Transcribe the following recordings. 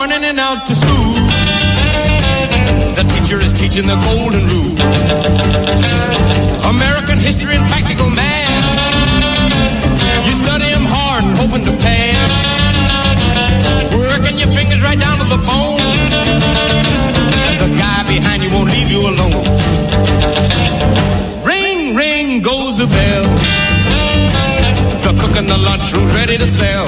morning and out to school. The teacher is teaching the golden rule. American history and practical math. You study them hard and hoping to pass. Working your fingers right down to the bone. And the guy behind you won't leave you alone. Ring, ring goes the bell. The cook in the lunchroom's ready to sell.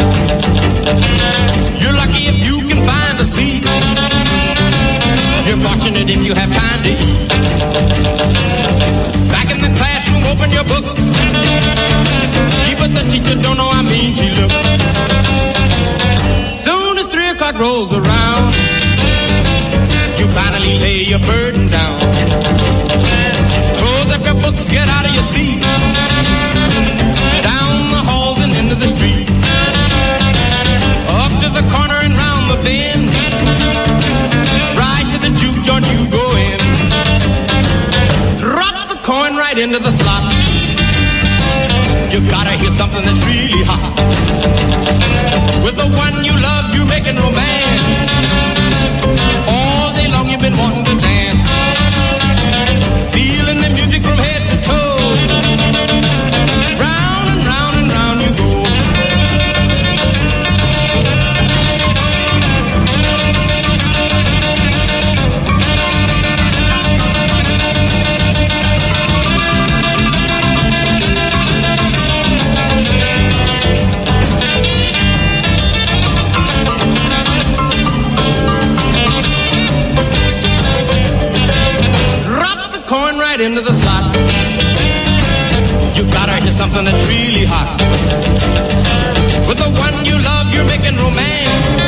wondered if you have time to eat. Back in the classroom, open your books. She but the teacher don't know I mean she looks. Soon as three o'clock rolls around. into the slot. You gotta hear something that's really hot. right into the slot. You gotta hear something that's really hot. With the one you love, you're making romance.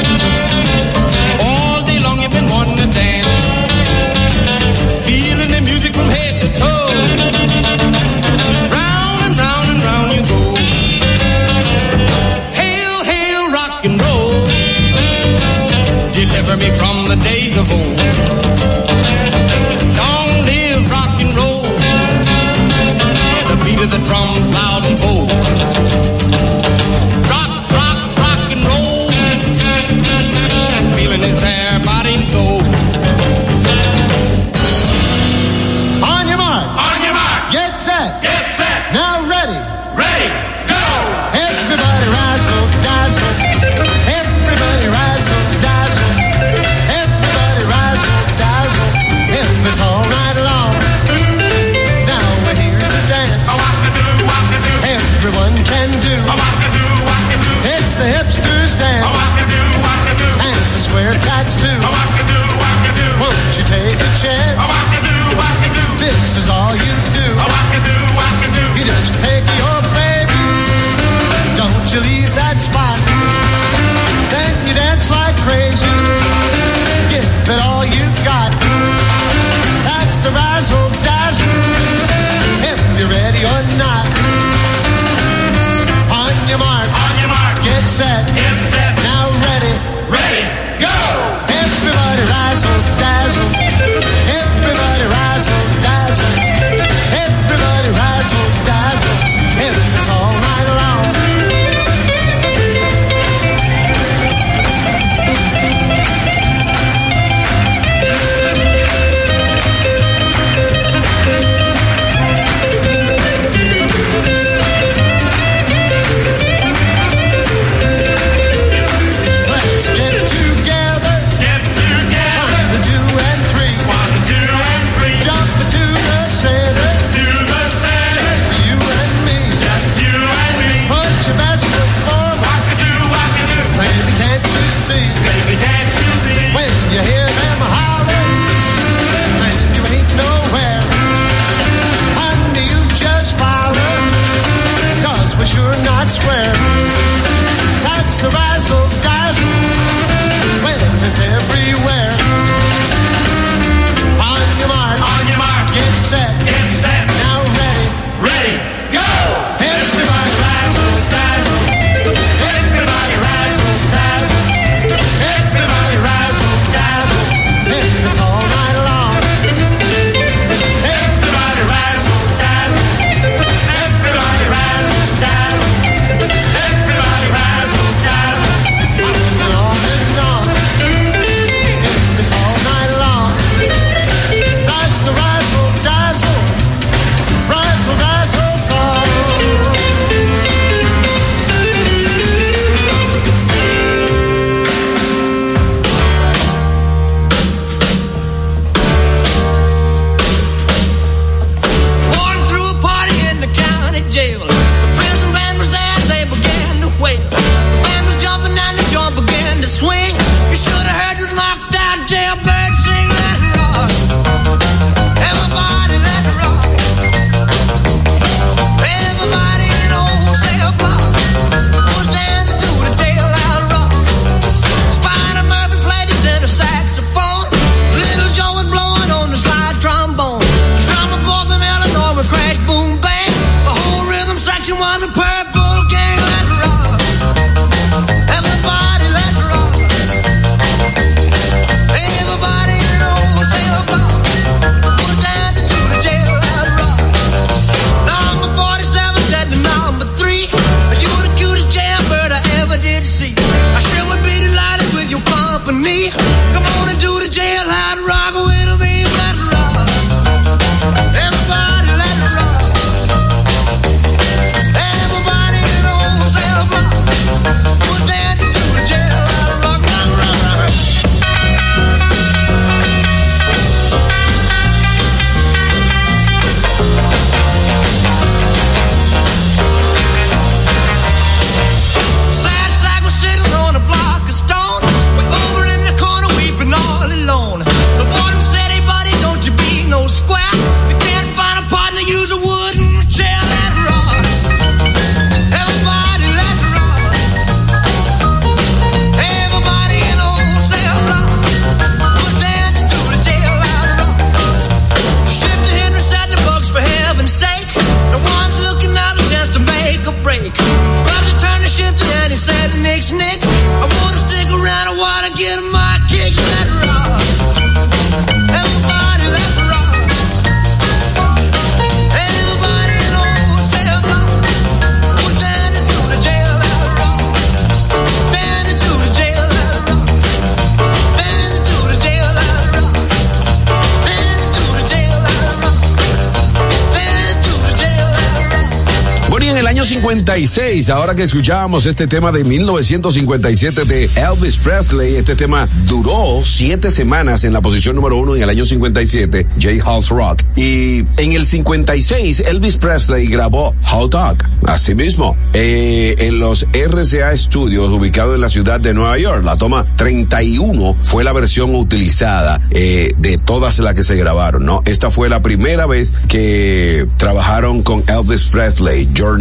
que escuchábamos este tema de 1957 de Elvis Presley. Este tema duró siete semanas en la posición número uno en el año 57, J. House Rock. Y en el 56, Elvis Presley grabó Hot Dog. Asimismo, eh, en los RCA Studios, ubicados en la ciudad de Nueva York, la toma 31 fue la versión utilizada eh, de todas las que se grabaron, ¿no? Esta fue la primera vez que trabajaron con Elvis Presley. Your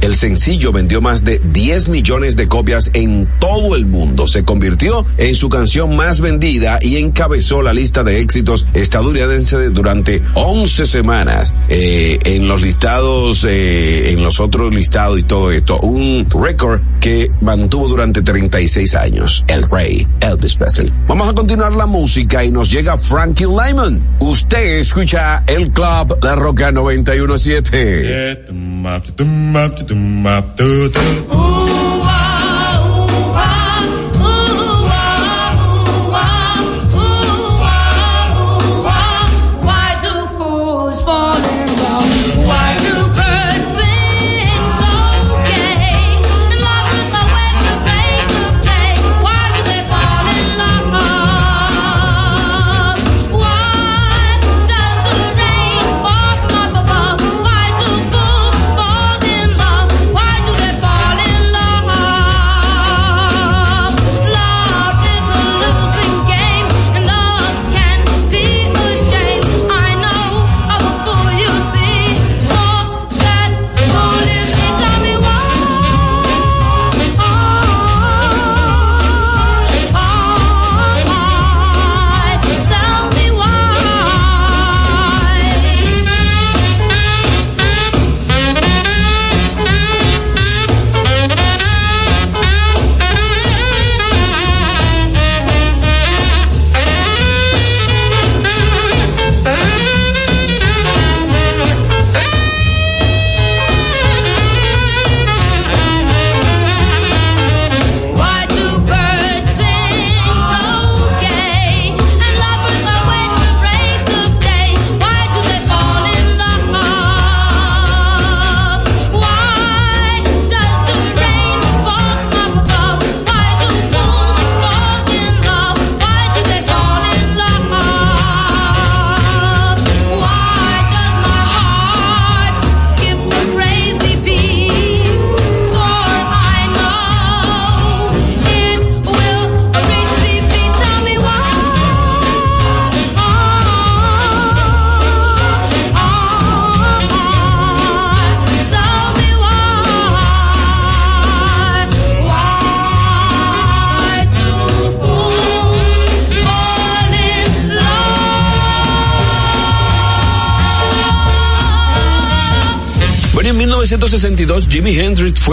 el sencillo vendió más más de 10 millones de copias en todo el mundo. Se convirtió en su canción más vendida y encabezó la lista de éxitos estadounidense durante 11 semanas eh, en los listados, eh, en los otros listados y todo esto. Un récord que mantuvo durante 36 años. El rey Elvis Presley. Vamos a continuar la música y nos llega Frankie Lyman. Usted escucha el club La Roca 917. ooh, ah, ooh, ah.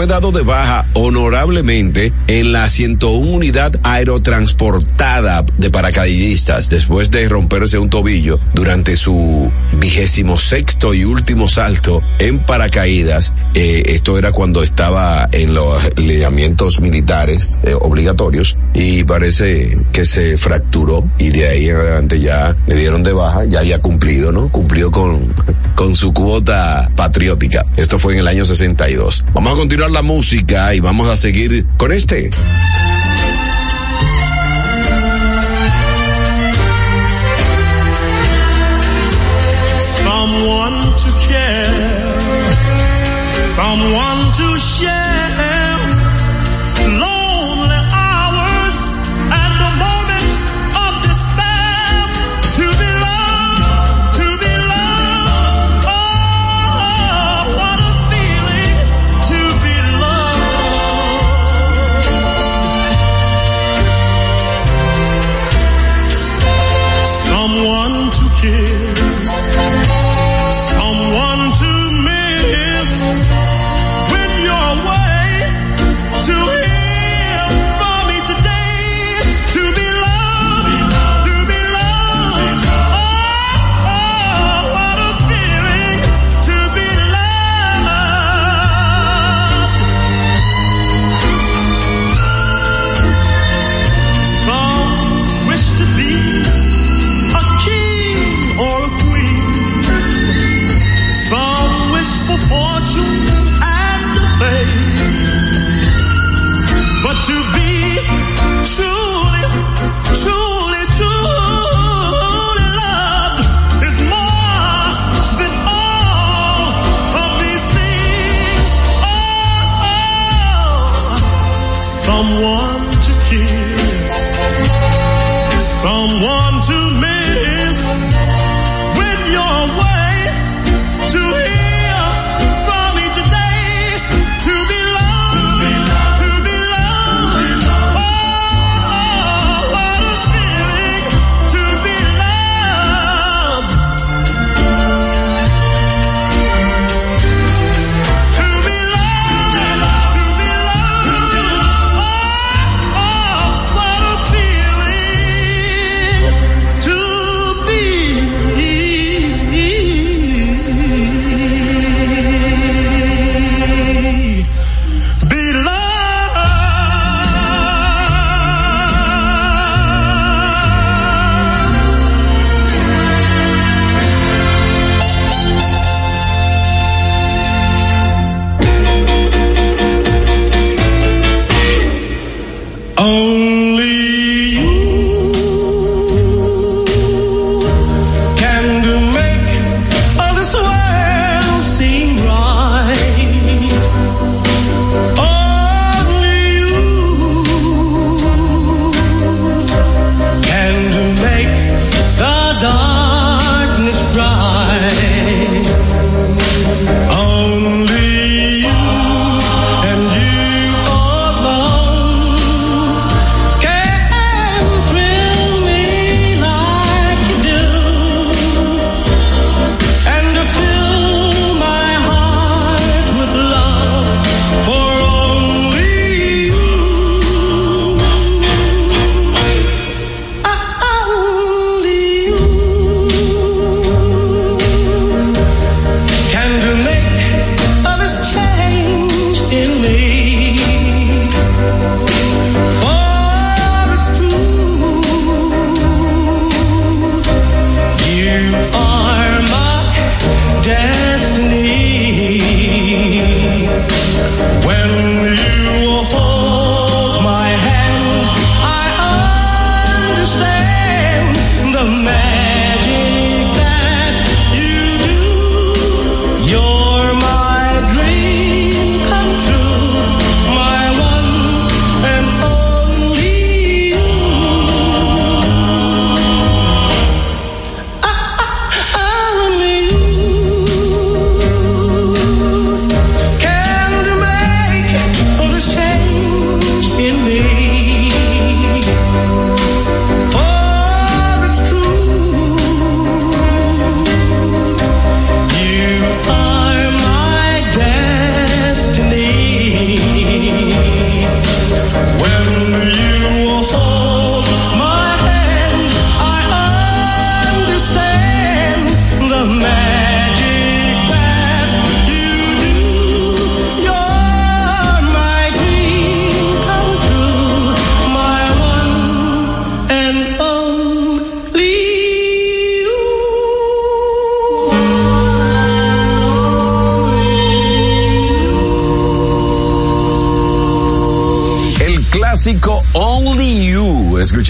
1962, Jimi Hendrix fue dado de baja honorablemente en la 101 unidad aerotransportada de paracaidistas después de romperse un tobillo durante su vigésimo sexto y último salto en paracaídas. Eh, esto era cuando estaba en los lineamientos militares eh, obligatorios y parece que se fracturó y de ahí en adelante ya le dieron de baja, ya había cumplido, ¿no? Cumplió con, con su cuota patriótica. Esto fue en el año 62. Vamos a continuar la música y vamos a seguir con este.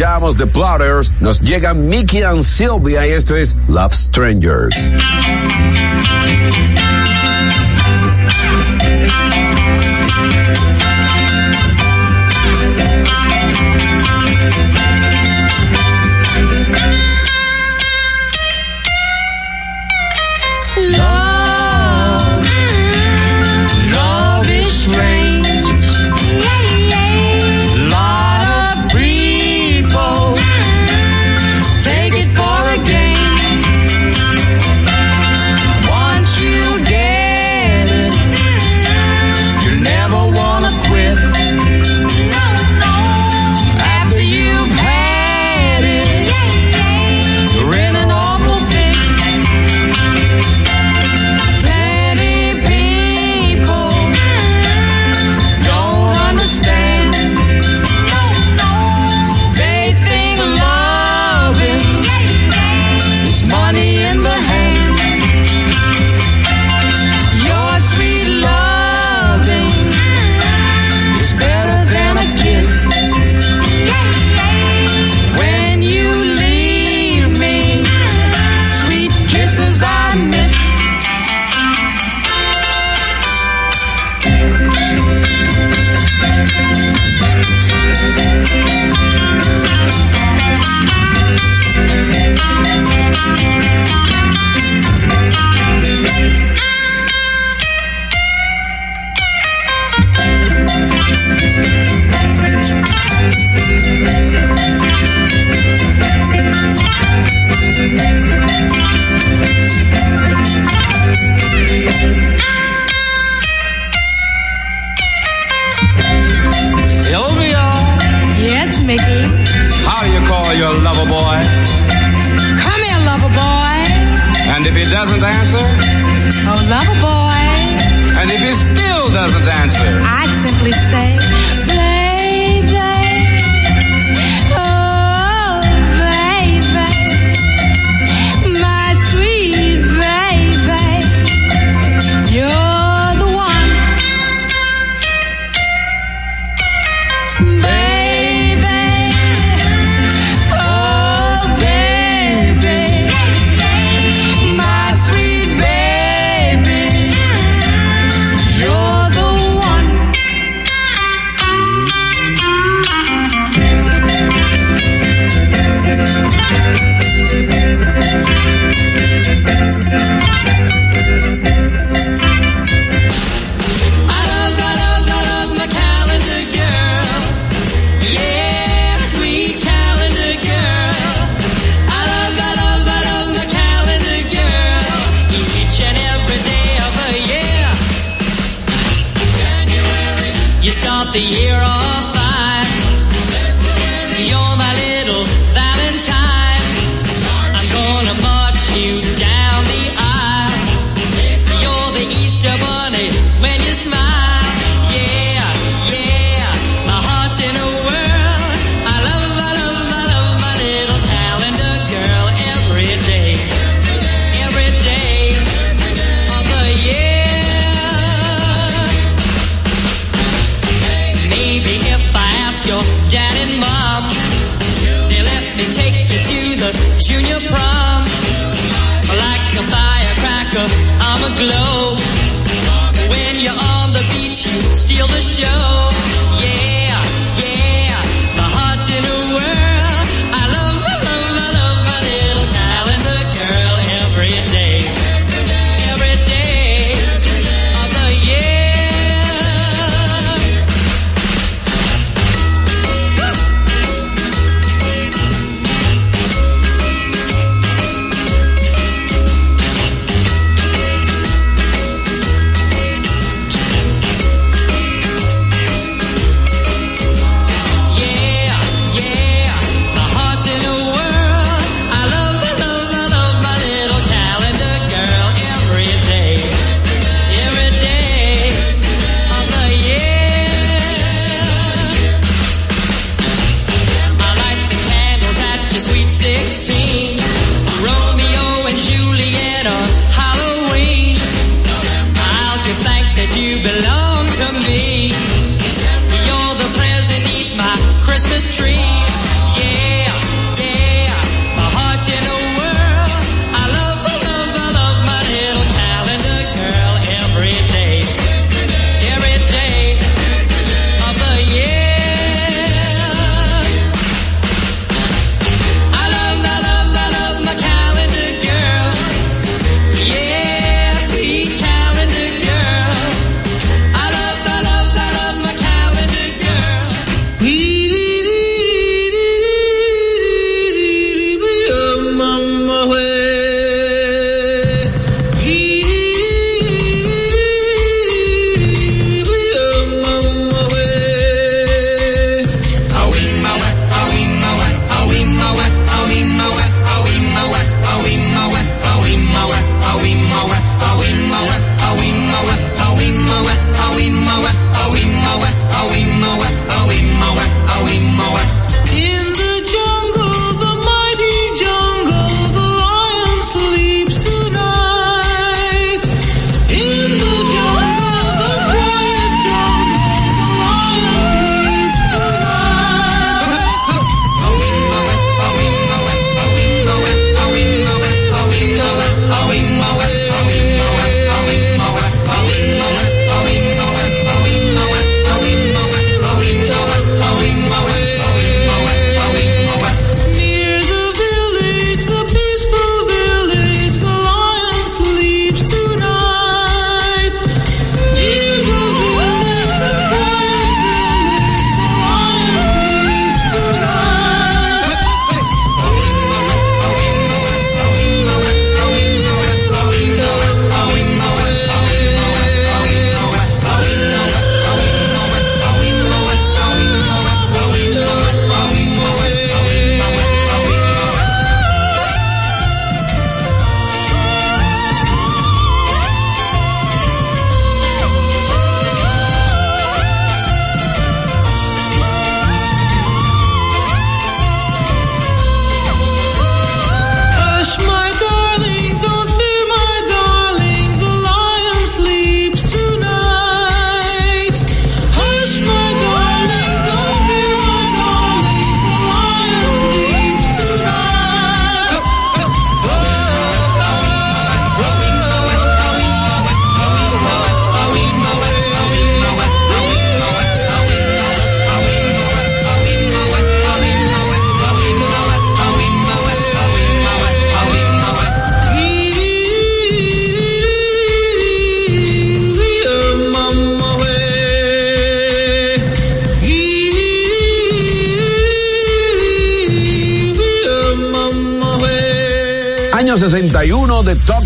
escuchamos The Plotters, nos llegan Mickey and Sylvia y esto es Love Strangers. the year off. junior prom. Like a firecracker, I'm aglow. When you're on the beach, you steal the show.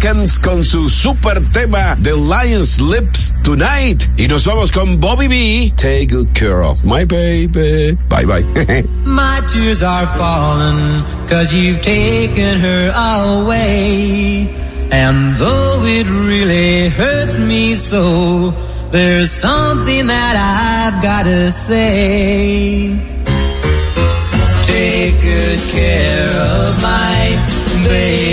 61 de con su super tema The Lion Sleeps Tonight. Y nos vamos con Bobby Vee Take good care of my baby. Bye bye. My tears are falling cause you've taken her away. And though it really hurts me so, there's something that I've gotta say. Take good care of my baby.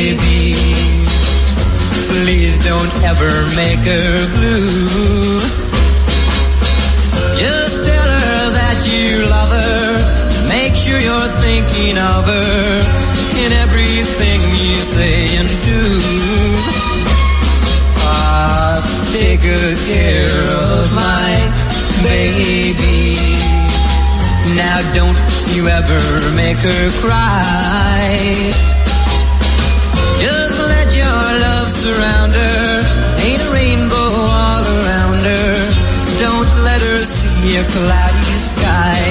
Make her blue. Just tell her that you love her. Make sure you're thinking of her in everything you say and do. Ah, take good care of my baby. Now don't you ever make her cry. Just let your love surround a cloudy sky.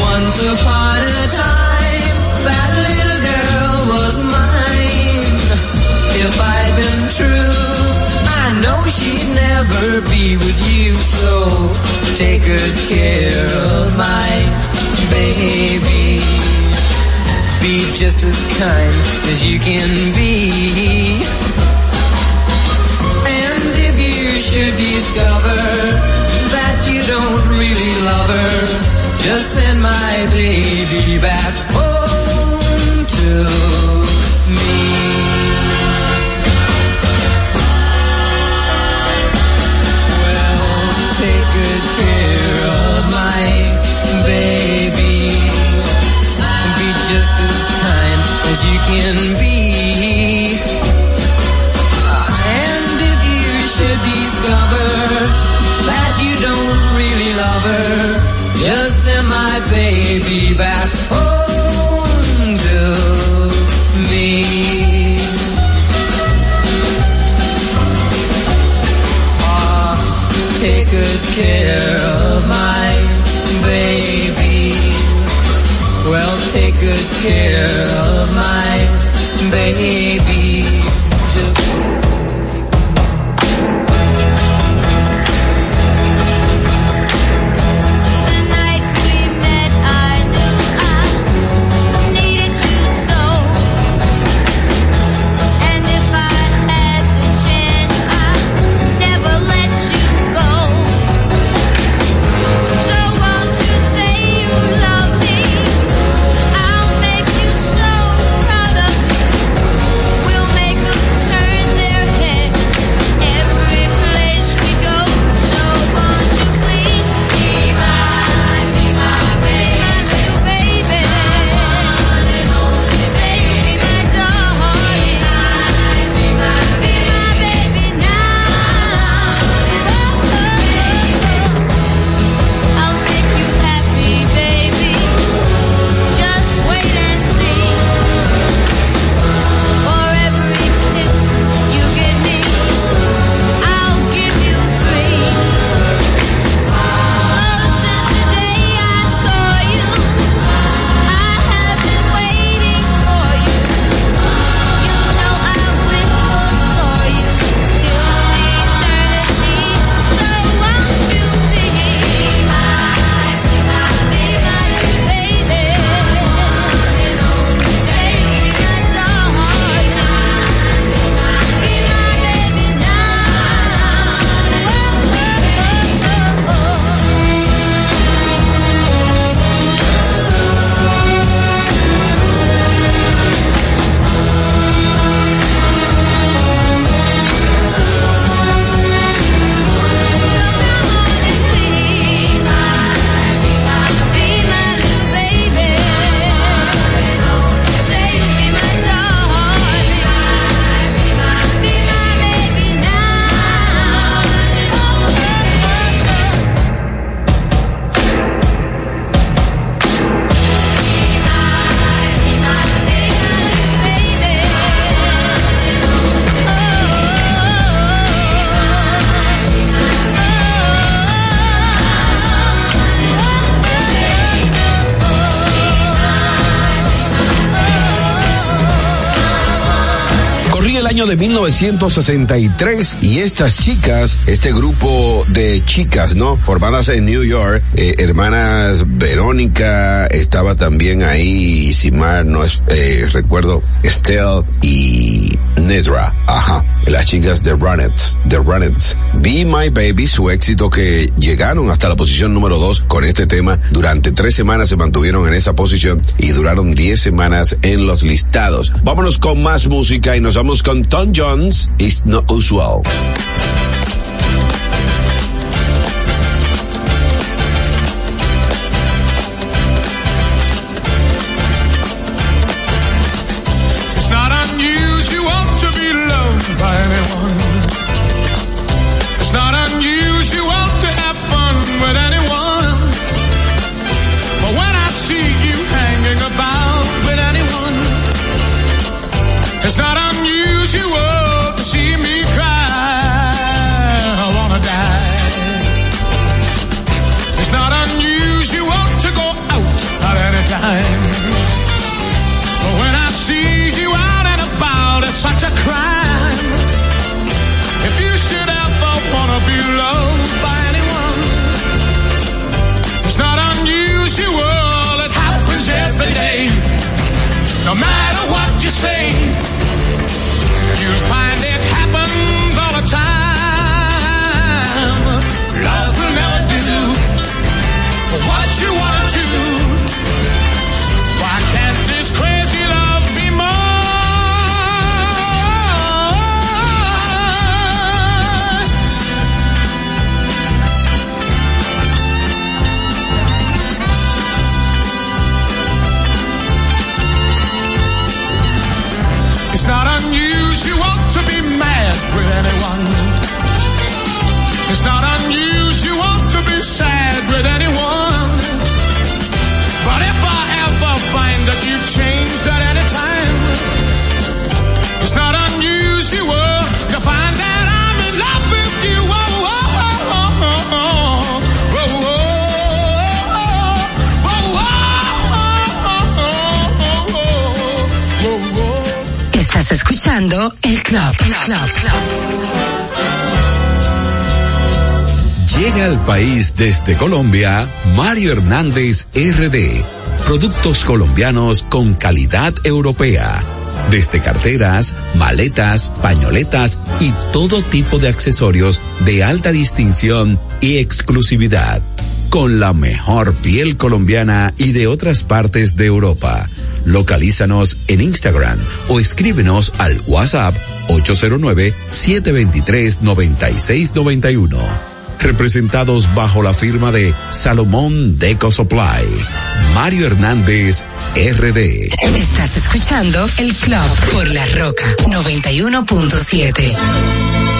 Once upon a time, that little girl was mine. If I'd been true, I know she'd never be with you. So take good care of my baby. Be just as kind as you can be. Should discover that you don't really love her, just send my baby back home to me. Well, take good care of my baby. Be just as kind as you can be. Baby back home to me. Take good care of my baby. Well, take good care of my baby. De 1963 y estas chicas, este grupo de chicas, ¿no? Formadas en New York, eh, hermanas Verónica, estaba también ahí, si mal no es, eh, recuerdo, Estelle y Nedra, ajá, las chicas de Runnets, de Runnets. Be My Baby, su éxito que llegaron hasta la posición número 2 con este tema, durante tres semanas se mantuvieron en esa posición y duraron 10 semanas en los listados. Vámonos con más música y nos vamos con Tom Jones, It's Not Usual. El club. Llega al país desde Colombia Mario Hernández RD. Productos colombianos con calidad europea. Desde carteras, maletas, pañoletas y todo tipo de accesorios de alta distinción y exclusividad. Con la mejor piel colombiana y de otras partes de Europa. Localízanos en Instagram o escríbenos al WhatsApp 809-723-9691 representados bajo la firma de Salomón Deco Supply. Mario Hernández, RD. Estás escuchando el club por la roca 91.7.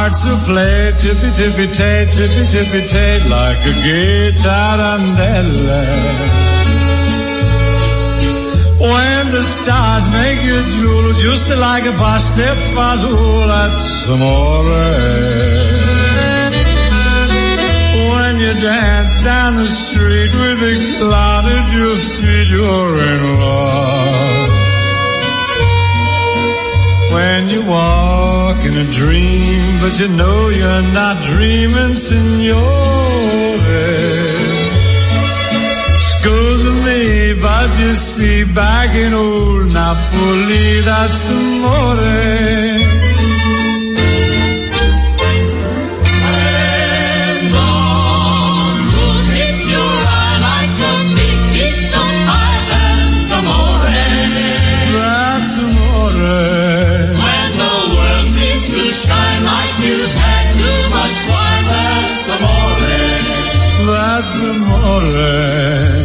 Hearts will play tippy tippy tay, tippy tippy tay, like a gay tarantella. When the stars make you drool, just like a pasta fazool, that's amore. When you dance down the street with a cloud at your feet, you're in love. When you walk in a dream, but you know you're not dreaming, signore. Scusa me, but you see, back in old Napoli, that's amore. amore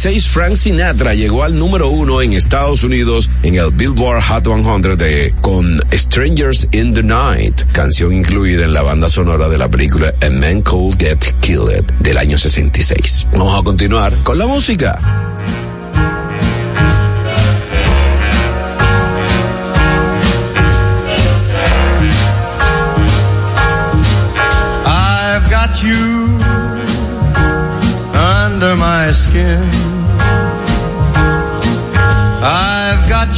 2016, Frank Sinatra llegó al número uno en Estados Unidos en el Billboard Hot 100 de, con Strangers in the Night, canción incluida en la banda sonora de la película A Man Called Get Killed del año 66. Vamos a continuar con la música. I've got you under my skin.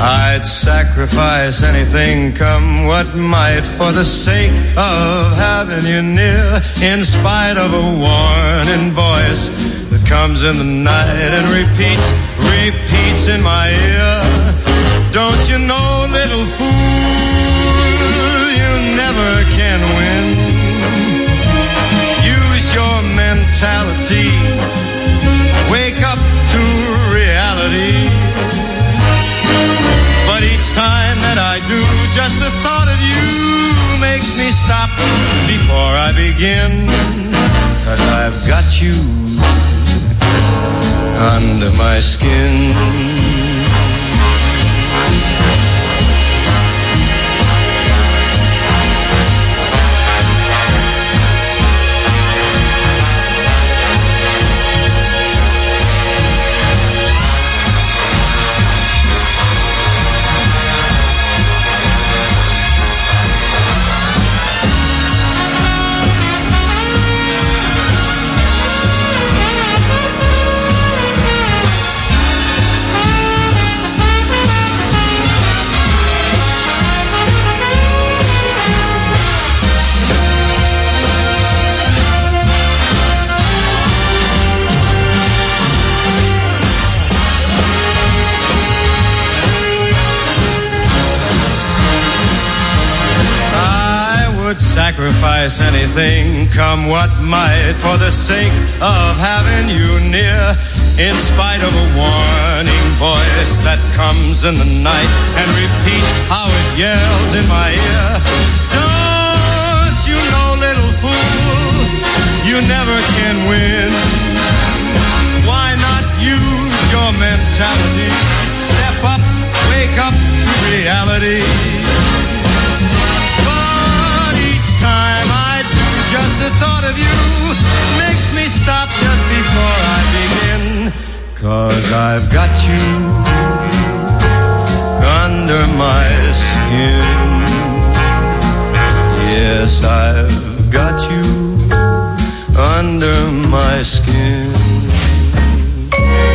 I'd sacrifice anything, come what might, for the sake of having you near, in spite of a warning voice that comes in the night and repeats, repeats in my ear. Don't you know, little fool, you never can win. Use your mentality, just the thought of you makes me stop before I begin. Cause I've got you under my skin. Sacrifice anything, come what might, for the sake of having you near. In spite of a warning voice that comes in the night and repeats how it yells in my ear. I've got you under my skin.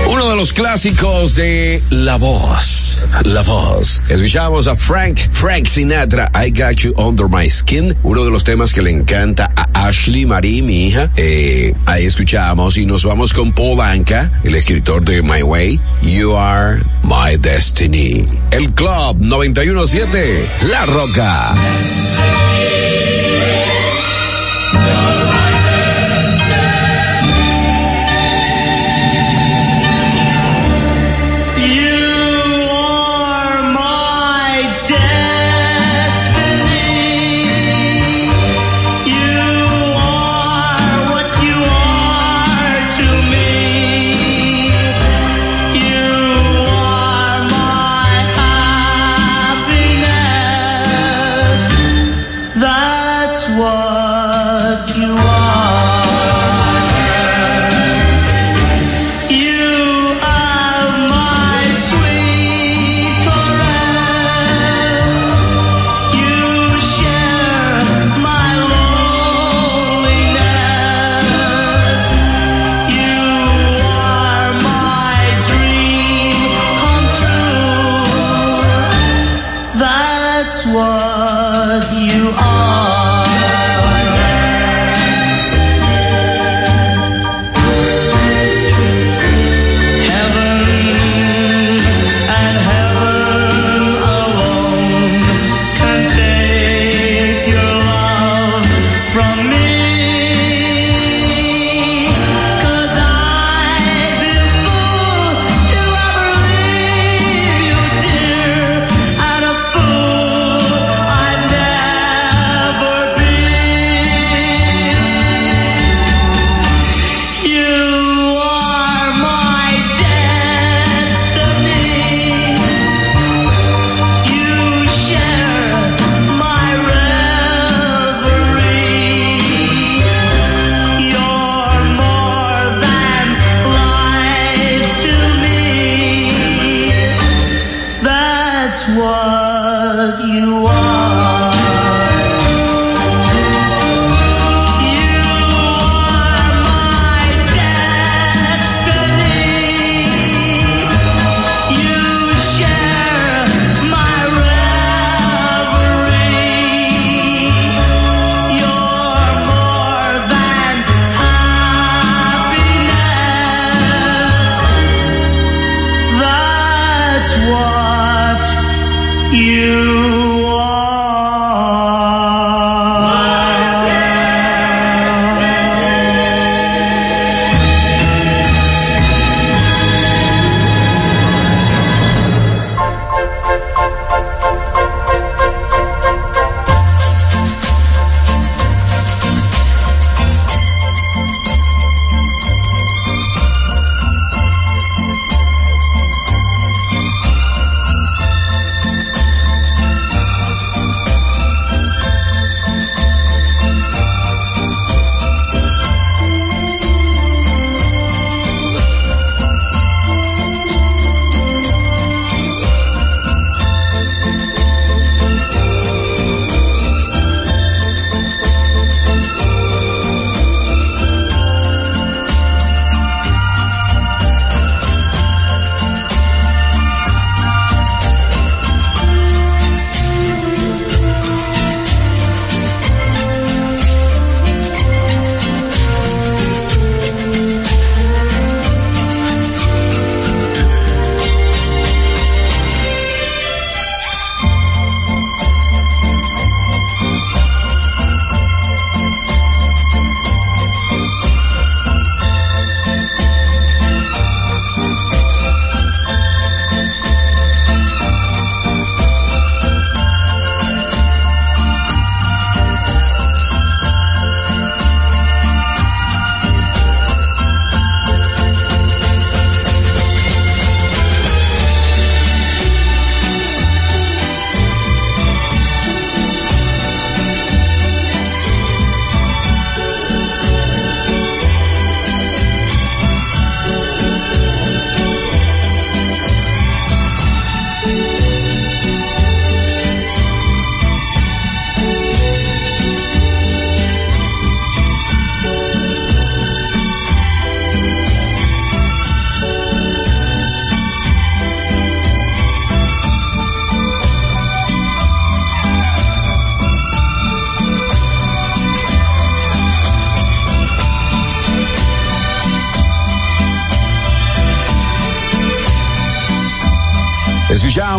Uno de los clásicos de La Voz. La Voz. Escuchamos a Frank, Frank Sinatra, I Got You Under My Skin. Uno de los temas que le encanta a Ashley Marie, mi hija. Eh, ahí escuchamos y nos vamos con Paul Anka, el escritor de My Way. You Are My Destiny. El Club 917, La Roca.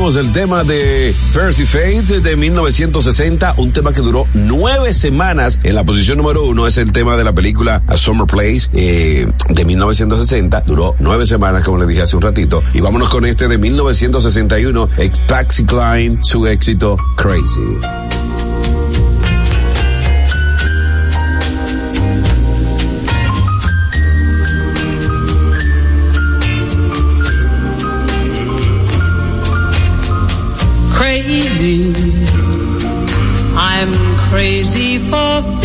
el tema de Percy Fate de 1960, un tema que duró nueve semanas en la posición número uno, es el tema de la película A Summer Place eh, de 1960, duró nueve semanas como les dije hace un ratito, y vámonos con este de 1961, Paxi Klein, su éxito Crazy. crazy. I'm crazy for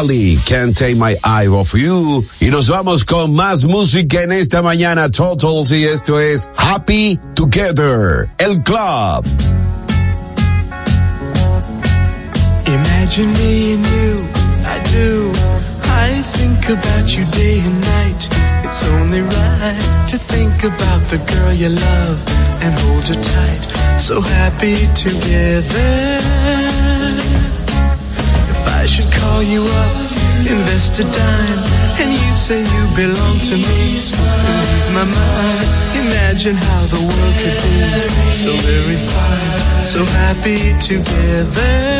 Frankie Can't Take My Eye Off You. Y nos vamos con más música en esta mañana, Turtles, y esto es Happy Together, el club. Imagine me and you, I do. I think about you day and night. It's only right to think about the girl you love and hold her tight. So happy together. I should call you up, invest a dime, and you say you belong to me, and lose my mind. Imagine how the world could be so very fine, so happy together.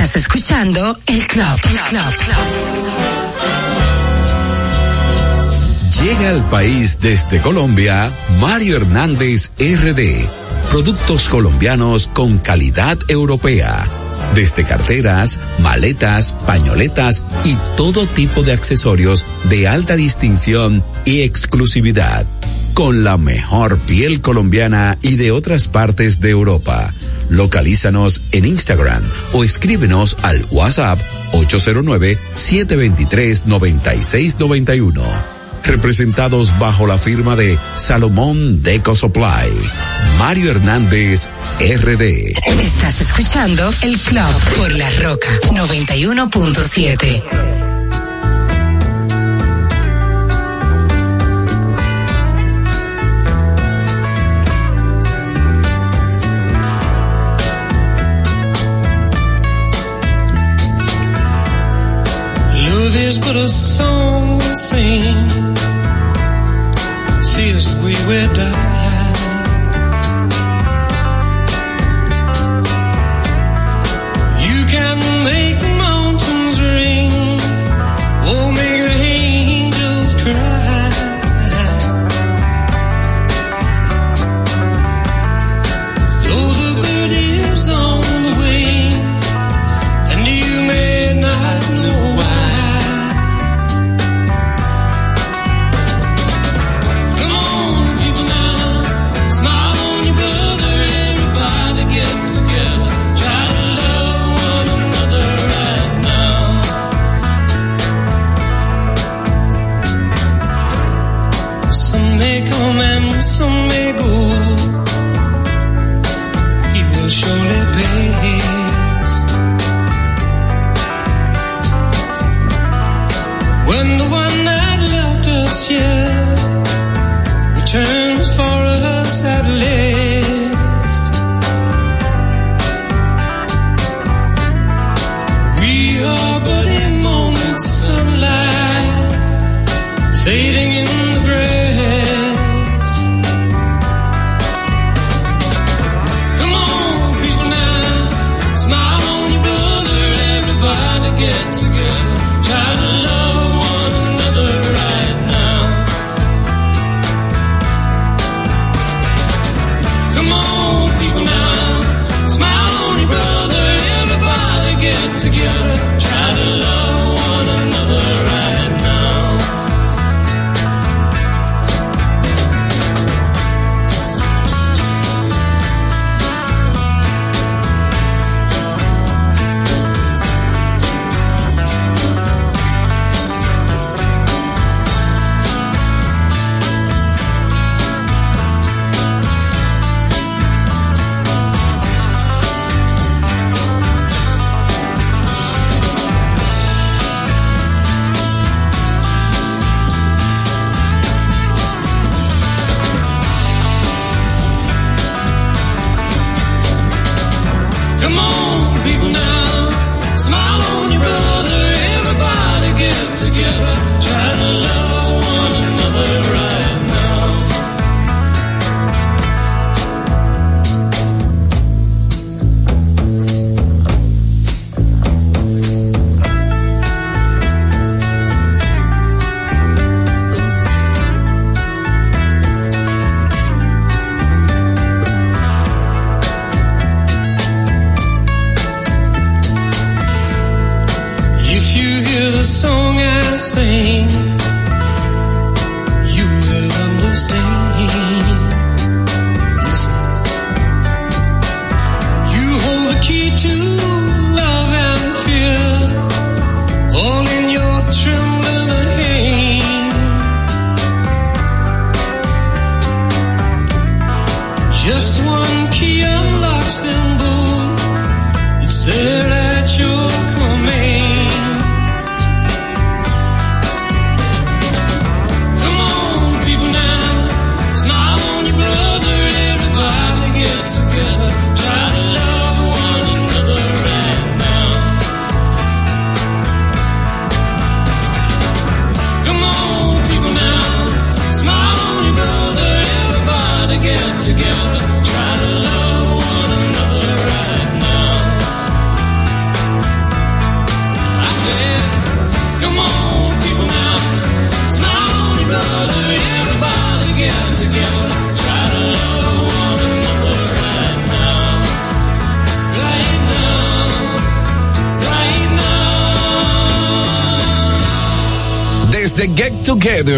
Estás escuchando el club. El. Llega al país desde Colombia Mario Hernández RD. Productos colombianos con calidad europea. Desde carteras, maletas, pañoletas y todo tipo de accesorios de alta distinción y exclusividad. Con la mejor piel colombiana y de otras partes de Europa. Localízanos en Instagram o escríbenos al WhatsApp 809-723-9691. Representados bajo la firma de Salomón Deco Supply. Mario Hernández, RD. Estás escuchando el club por la roca 91.7. Is but a song we sing. Way we die.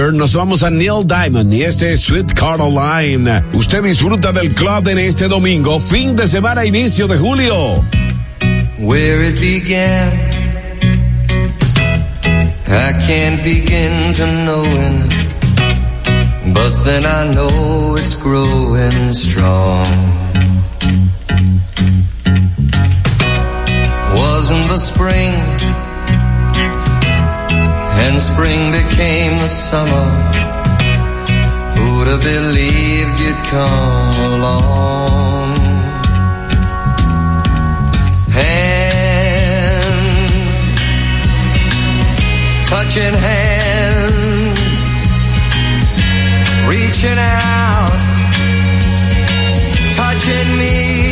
Together nos vamos a Neil Diamond y este es Sweet Caroline. Usted disfruta del club en este domingo, fin de semana, inicio de julio. where it began. I can't begin to knowing, but then I know it's growing strong. Wasn't the spring, and spring became the summer. Who'd have believed you'd come along? Hand, touching hands, reaching out, touching me,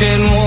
watching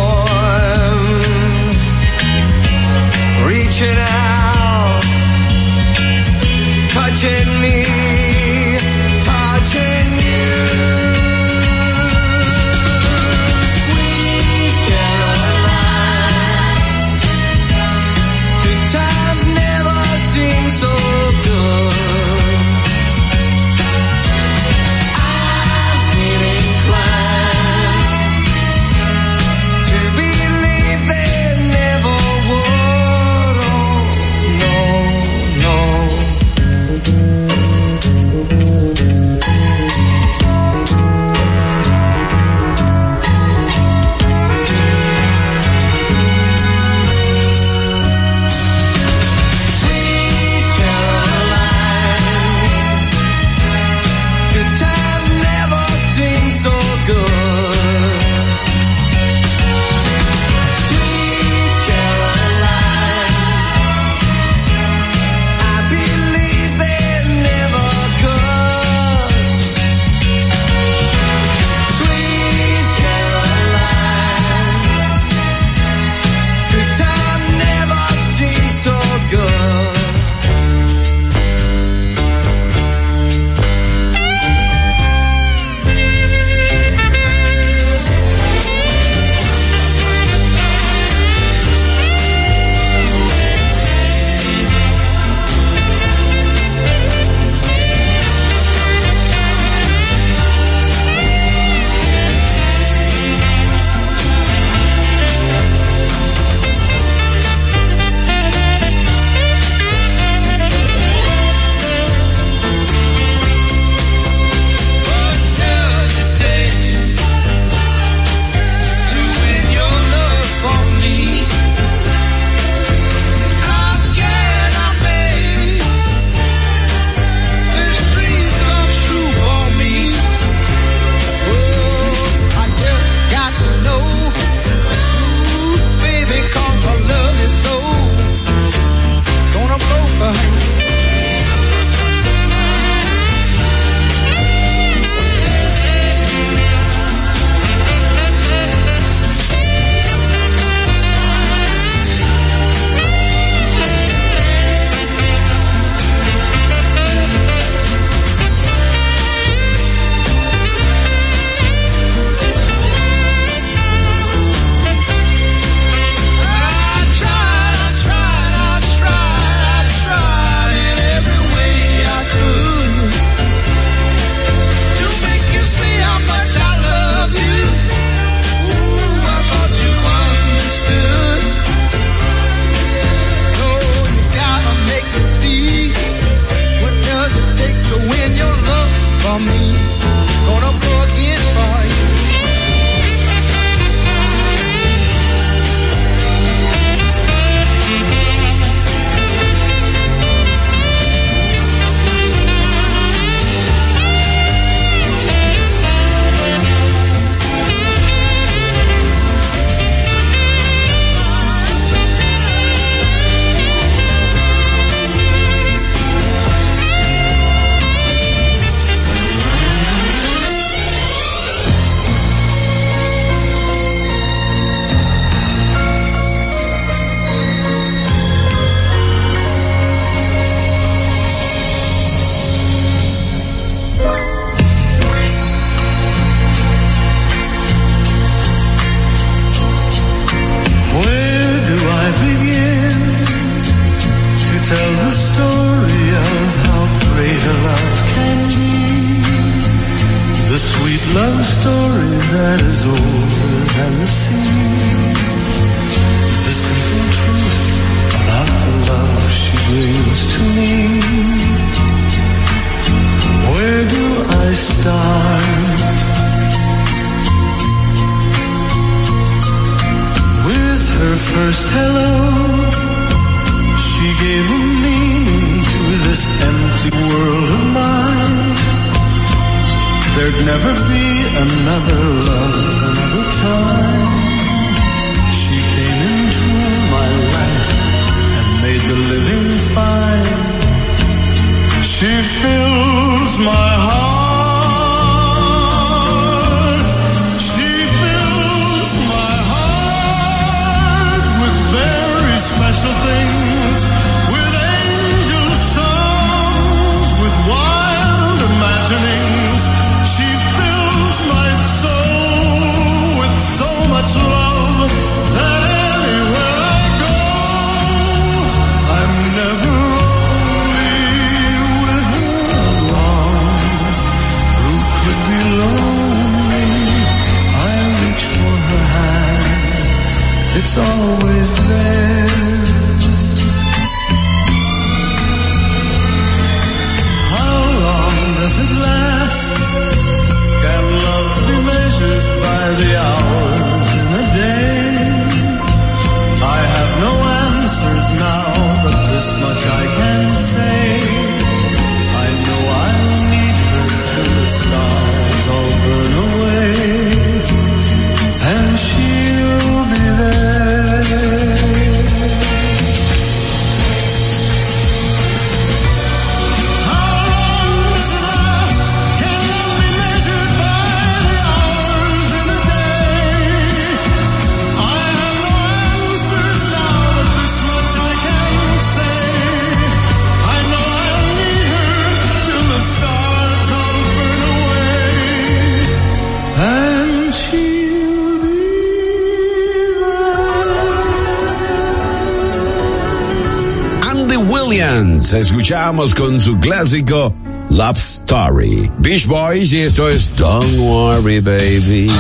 Escuchamos con su clásico Love Story. Beach Boys y esto es Don't Worry Baby.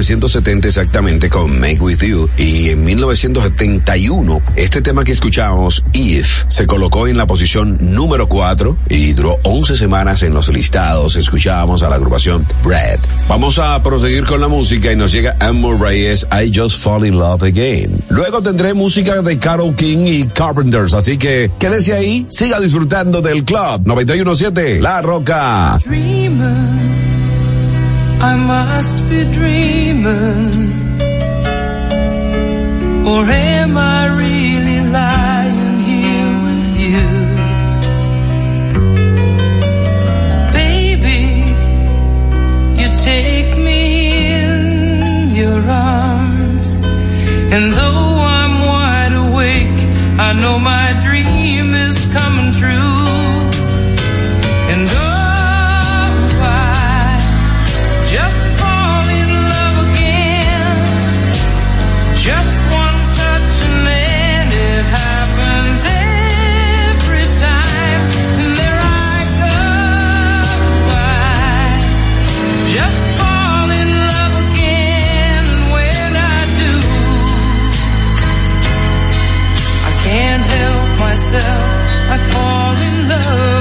1970 exactamente con Make With You y en 1971 este tema que escuchamos, If, se colocó en la posición número 4 y duró 11 semanas en los listados. Escuchábamos a la agrupación Brad. Vamos a proseguir con la música y nos llega Amor Reyes, I Just Fall In Love Again. Luego tendré música de Carol King y Carpenters, así que quédese ahí, siga disfrutando del Club 917 La Roca. dreaming. I must be dreaming. Or am I really lying here with you? Baby, you take me in your arms. And though I'm wide awake, I know my dream love.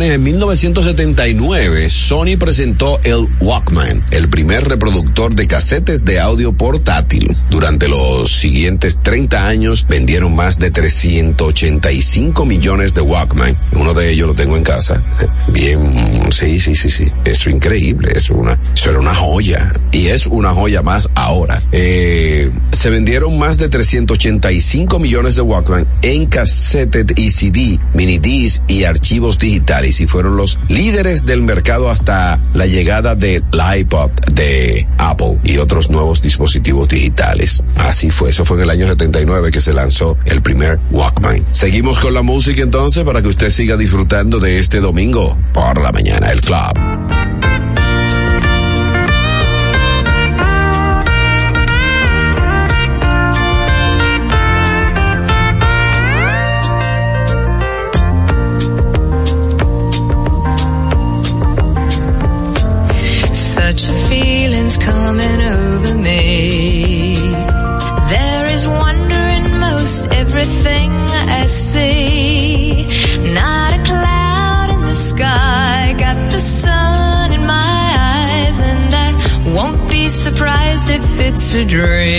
en 1979 Sony presentó el Walkman, el primer reproductor de casetes de audio portátil. Durante los siguientes 30 años vendieron más de 385 millones de Walkman. Uno de ellos lo tengo en casa. Bien, sí, sí, sí, sí. Eso es increíble, eso, eso era una joya. Y es una joya más ahora. Eh, se vendieron más de 385 millones de Walkman en cassette y CD, mini disc y archivos digitales y fueron los líderes del mercado hasta la llegada del iPod de Apple y otros nuevos dispositivos digitales. Así fue, eso fue en el año 79 que se lanzó el primer Walkman. Seguimos con la música entonces para que usted siga disfrutando de este domingo por la mañana el club. dream.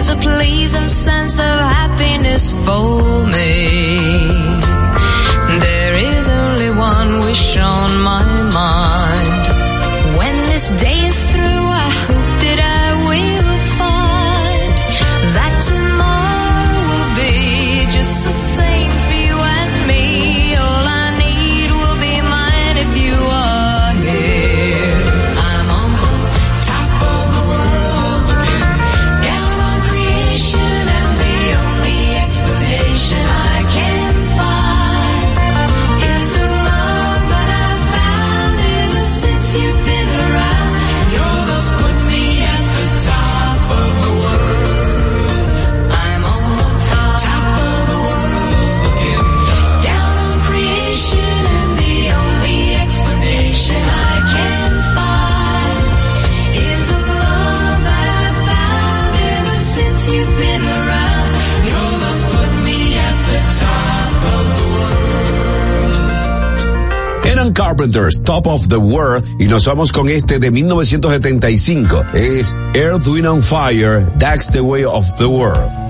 there's a place Top of the World, y nos vamos con este de 1975. Es Earth, Wind on Fire, That's the Way of the World.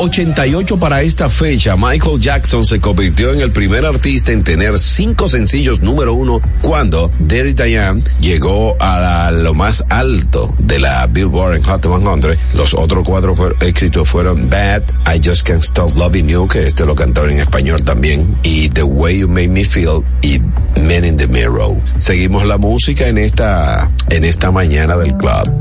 88 para esta fecha, Michael Jackson se convirtió en el primer artista en tener cinco sencillos número uno cuando Dirty Diane llegó a lo más alto de la Billboard en Hot 100. Los otros cuatro éxitos fueron Bad, I Just Can't Stop Loving You, que este lo cantaron en español también, y The Way You Make Me Feel y Men in the Mirror. Seguimos la música en esta, en esta mañana del club.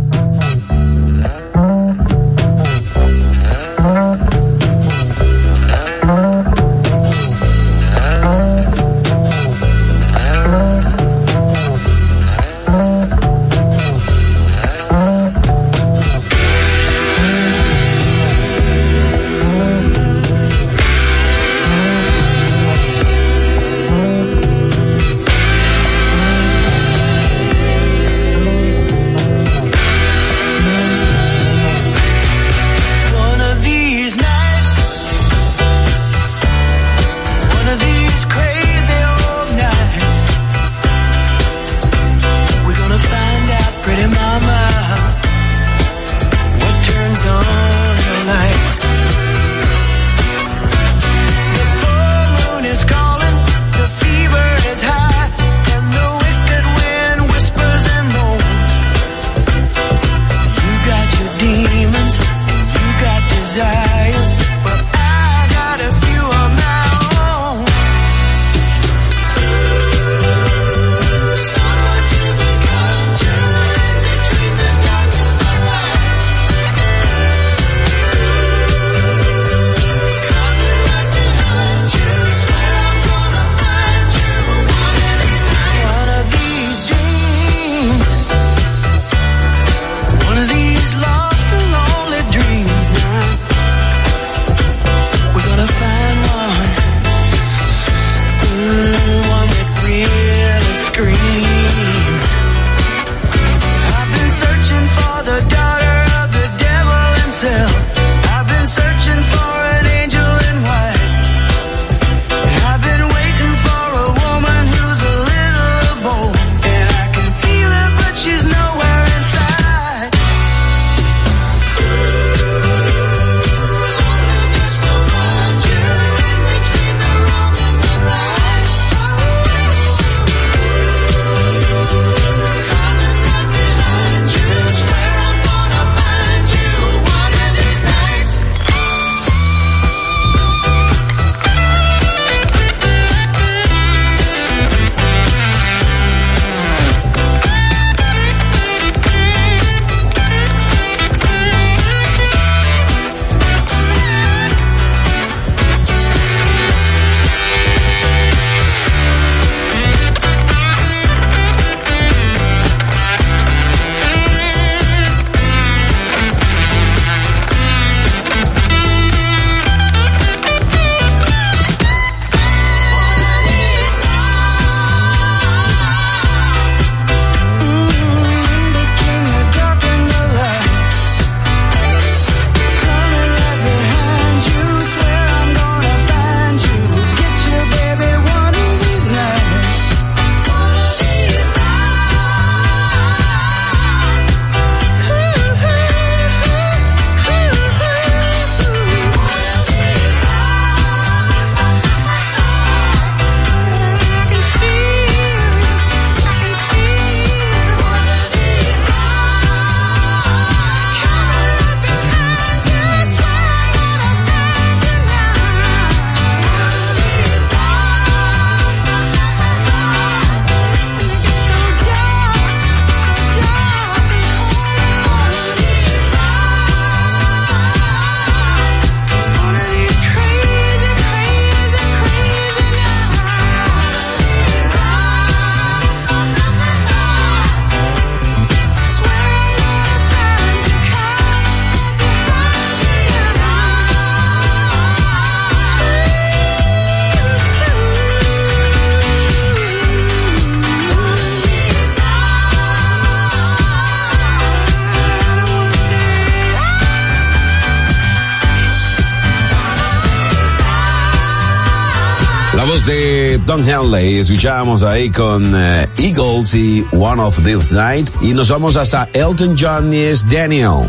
Henley, escuchábamos ahí con eh, Eagles y One of This Night y nos vamos hasta Elton John y es Daniel.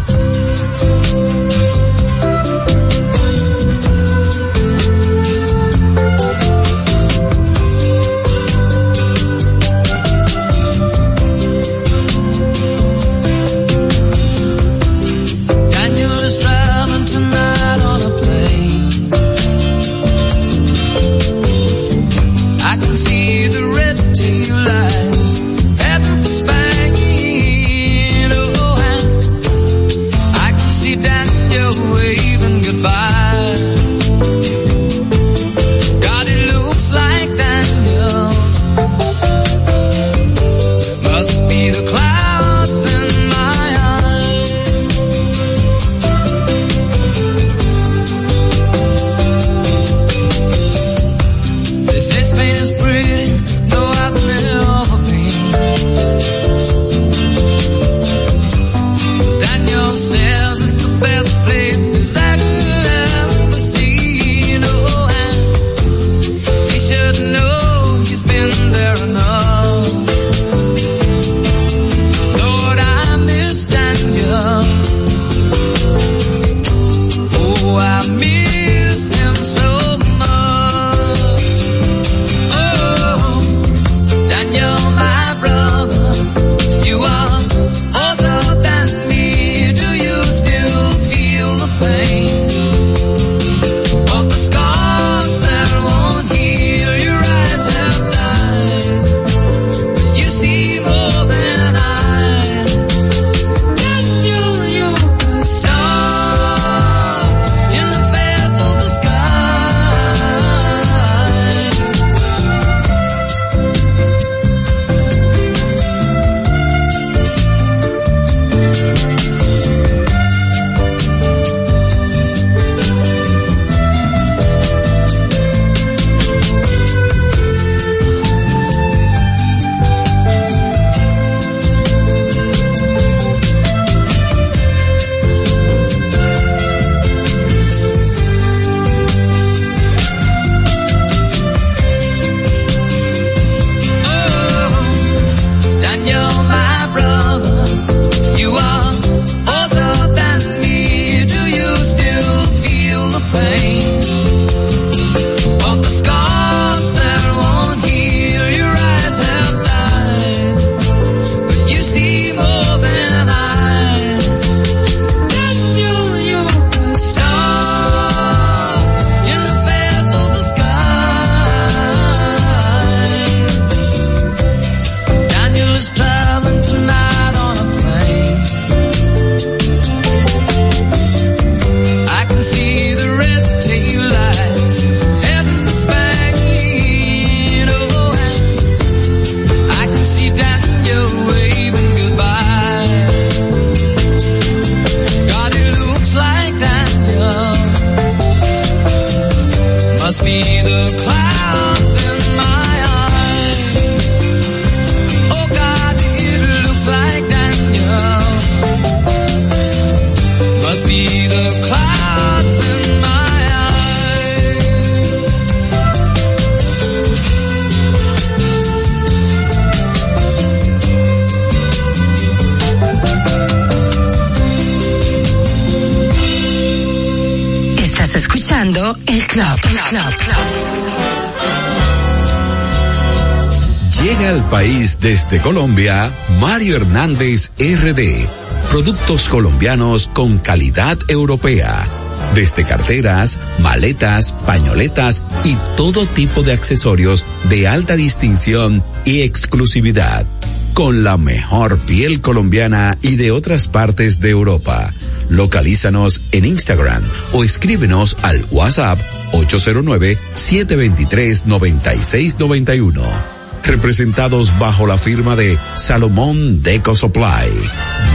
Colombia, Mario Hernández RD. Productos colombianos con calidad europea. Desde carteras, maletas, pañoletas y todo tipo de accesorios de alta distinción y exclusividad. Con la mejor piel colombiana y de otras partes de Europa. Localízanos en Instagram o escríbenos al WhatsApp 809-723-9691 representados bajo la firma de Salomón Deco Supply.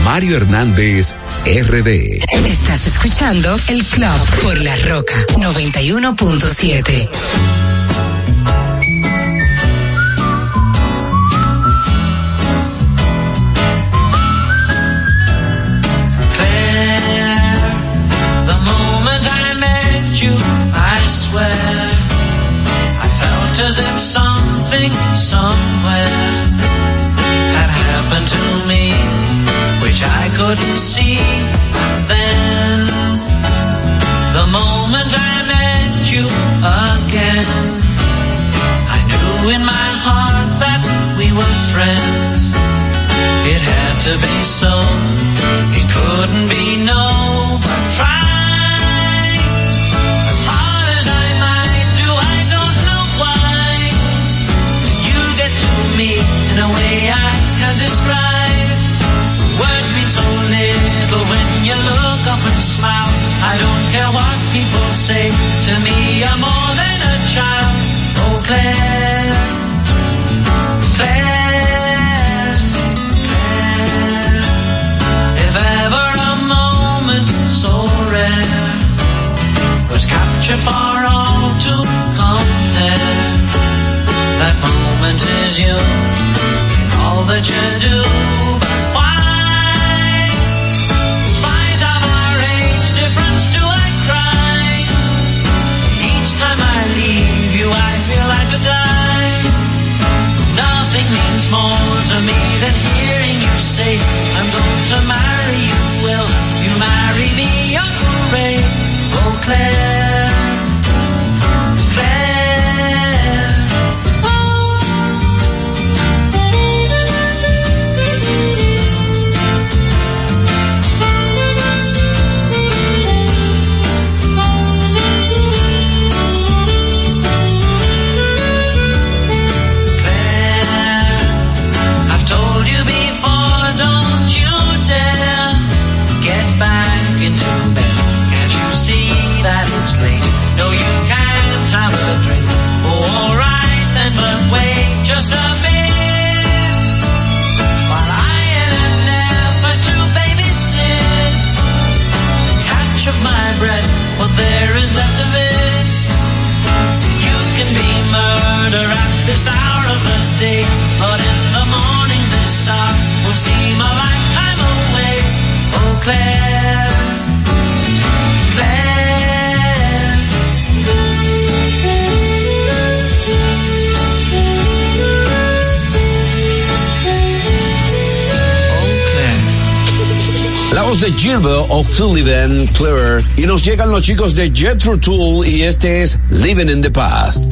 Mario Hernández, RD. Estás escuchando el Club por la Roca 91.7. couldn't see that you do. But why, in spite of our age difference, do I cry? Each time I leave you, I feel like a. Nothing means more to me than hearing you say, I'm going to marry you. Will you marry me? Oh. Claire. This hour of the day, but in the morning this hour will seem a lifetime away. Oh, Claire. La voz de Gilbert O'Sullivan, Clearer, y nos llegan los chicos de Jethro Tull y este es Living in the Past.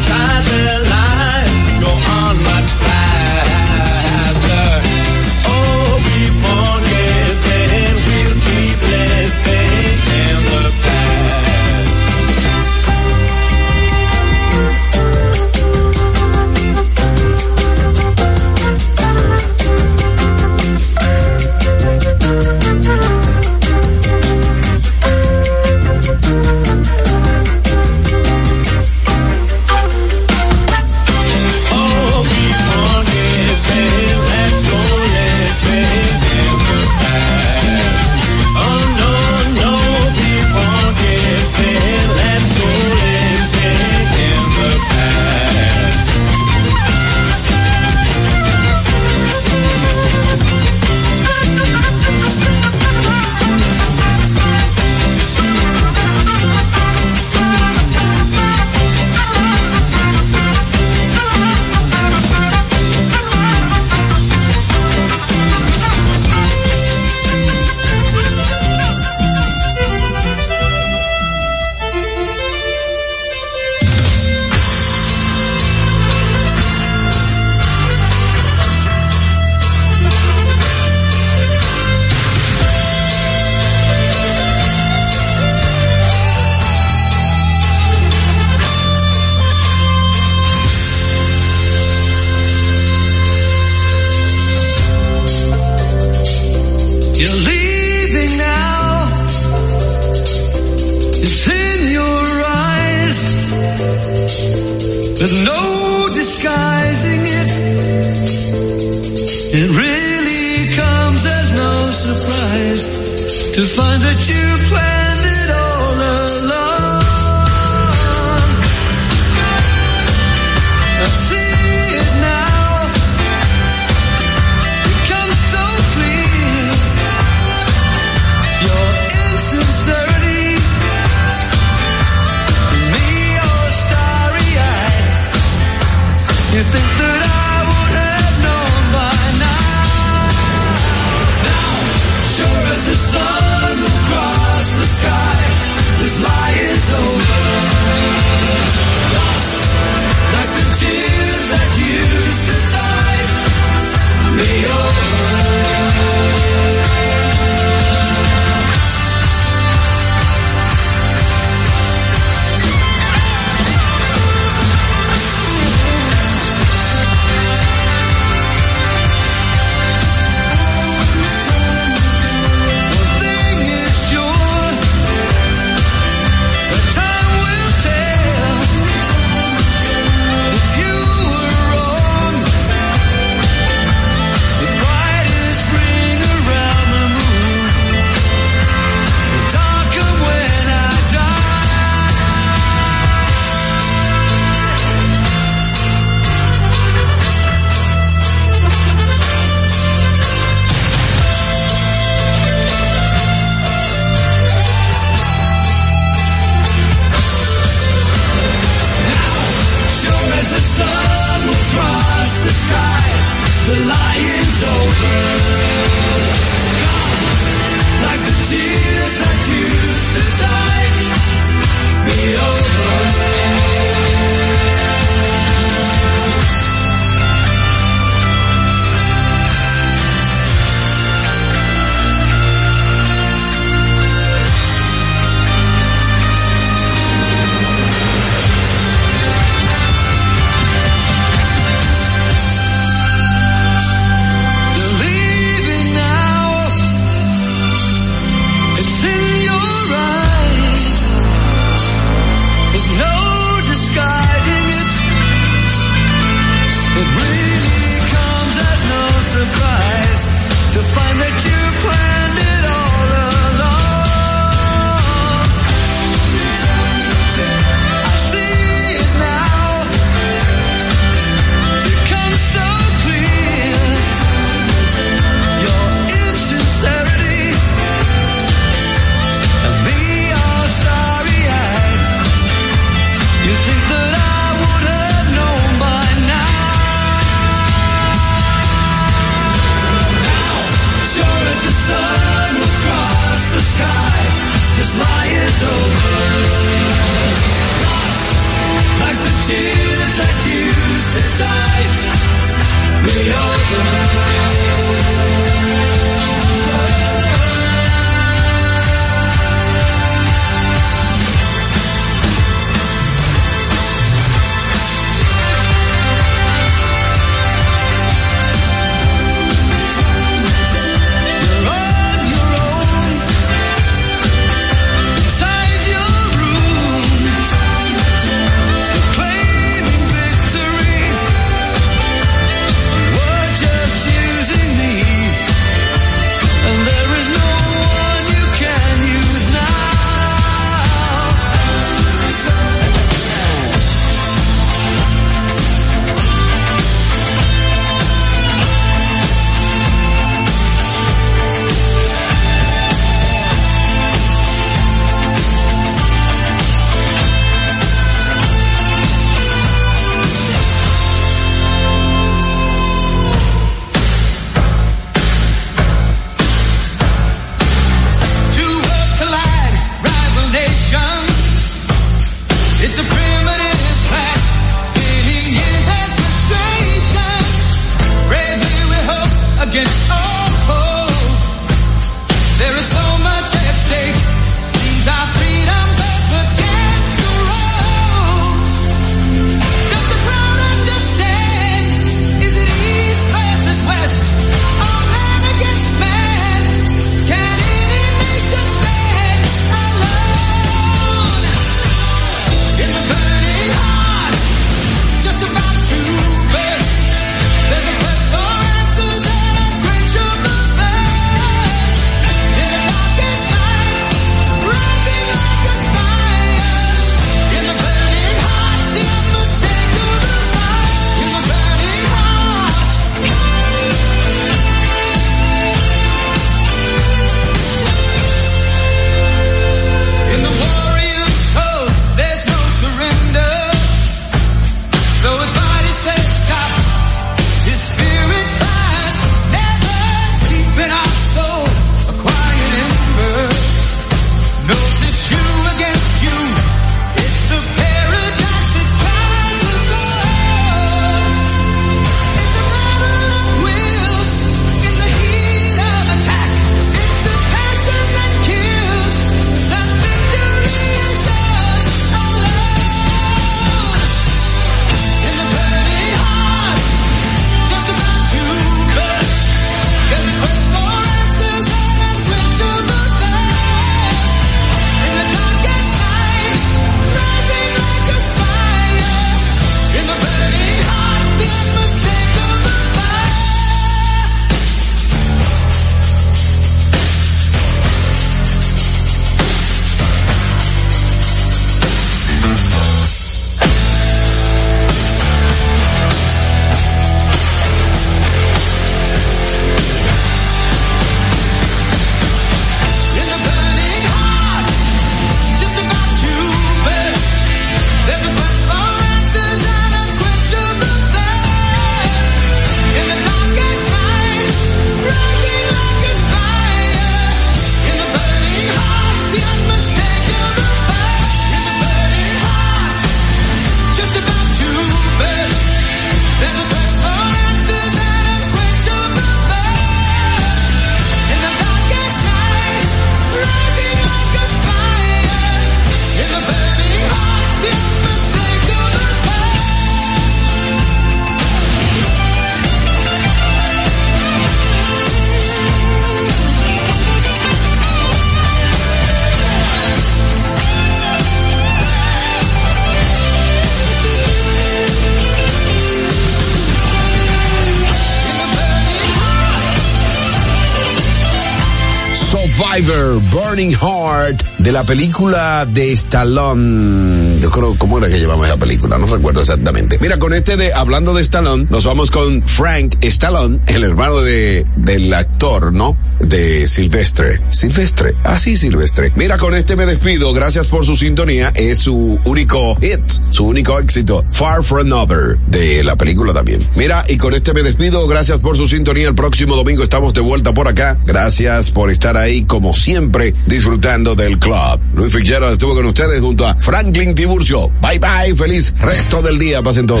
De la película de Stallone. Yo creo, ¿cómo era que llevamos esa película? No recuerdo exactamente. Mira, con este de, hablando de Stallone, nos vamos con Frank Stallone, el hermano de, del actor, ¿no? De Silvestre. Silvestre. Ah, sí, Silvestre. Mira, con este me despido. Gracias por su sintonía. Es su único hit, su único éxito. Far From Over, de la película también. Mira, y con este me despido. Gracias por su sintonía. El próximo domingo estamos de vuelta por acá. Gracias por estar ahí, como siempre, disfrutando del club. Luis Fitzgerald estuvo con ustedes junto a Franklin Tiburcio. Bye bye. Feliz resto del día. Pasen todos.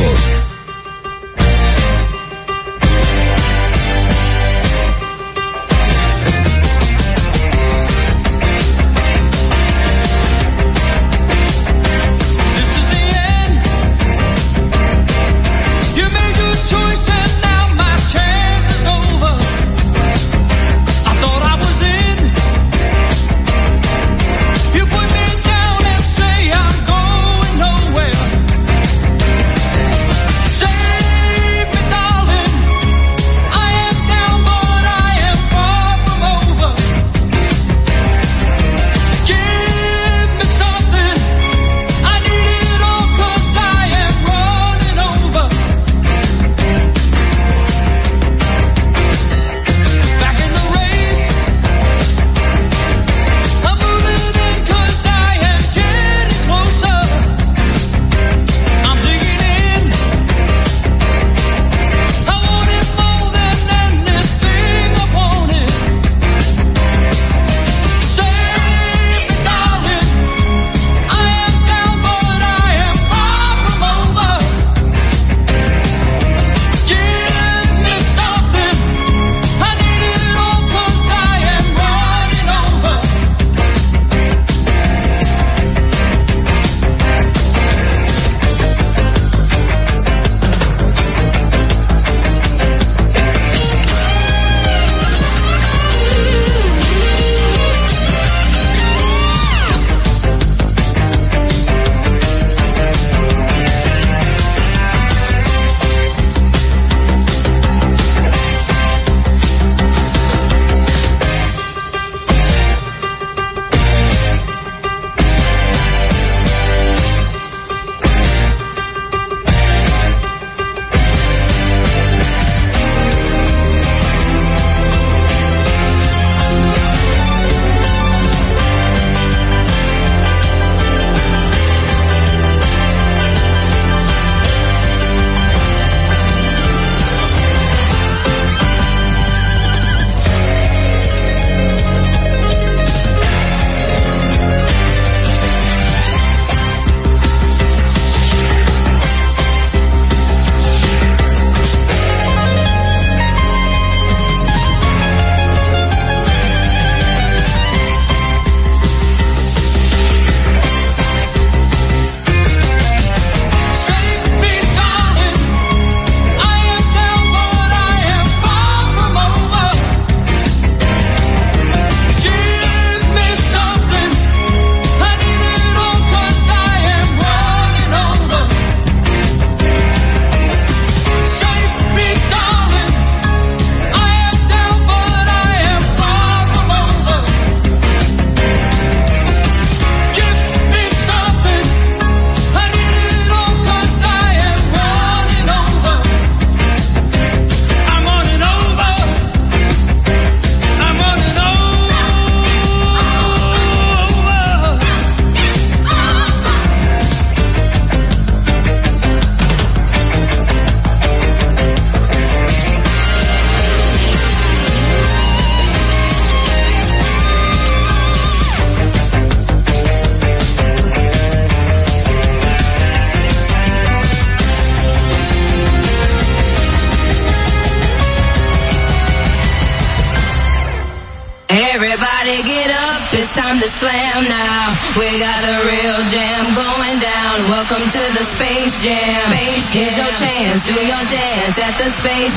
We got the real jam going down. Welcome to the Space Jam. Here's your chance, do your dance at the Space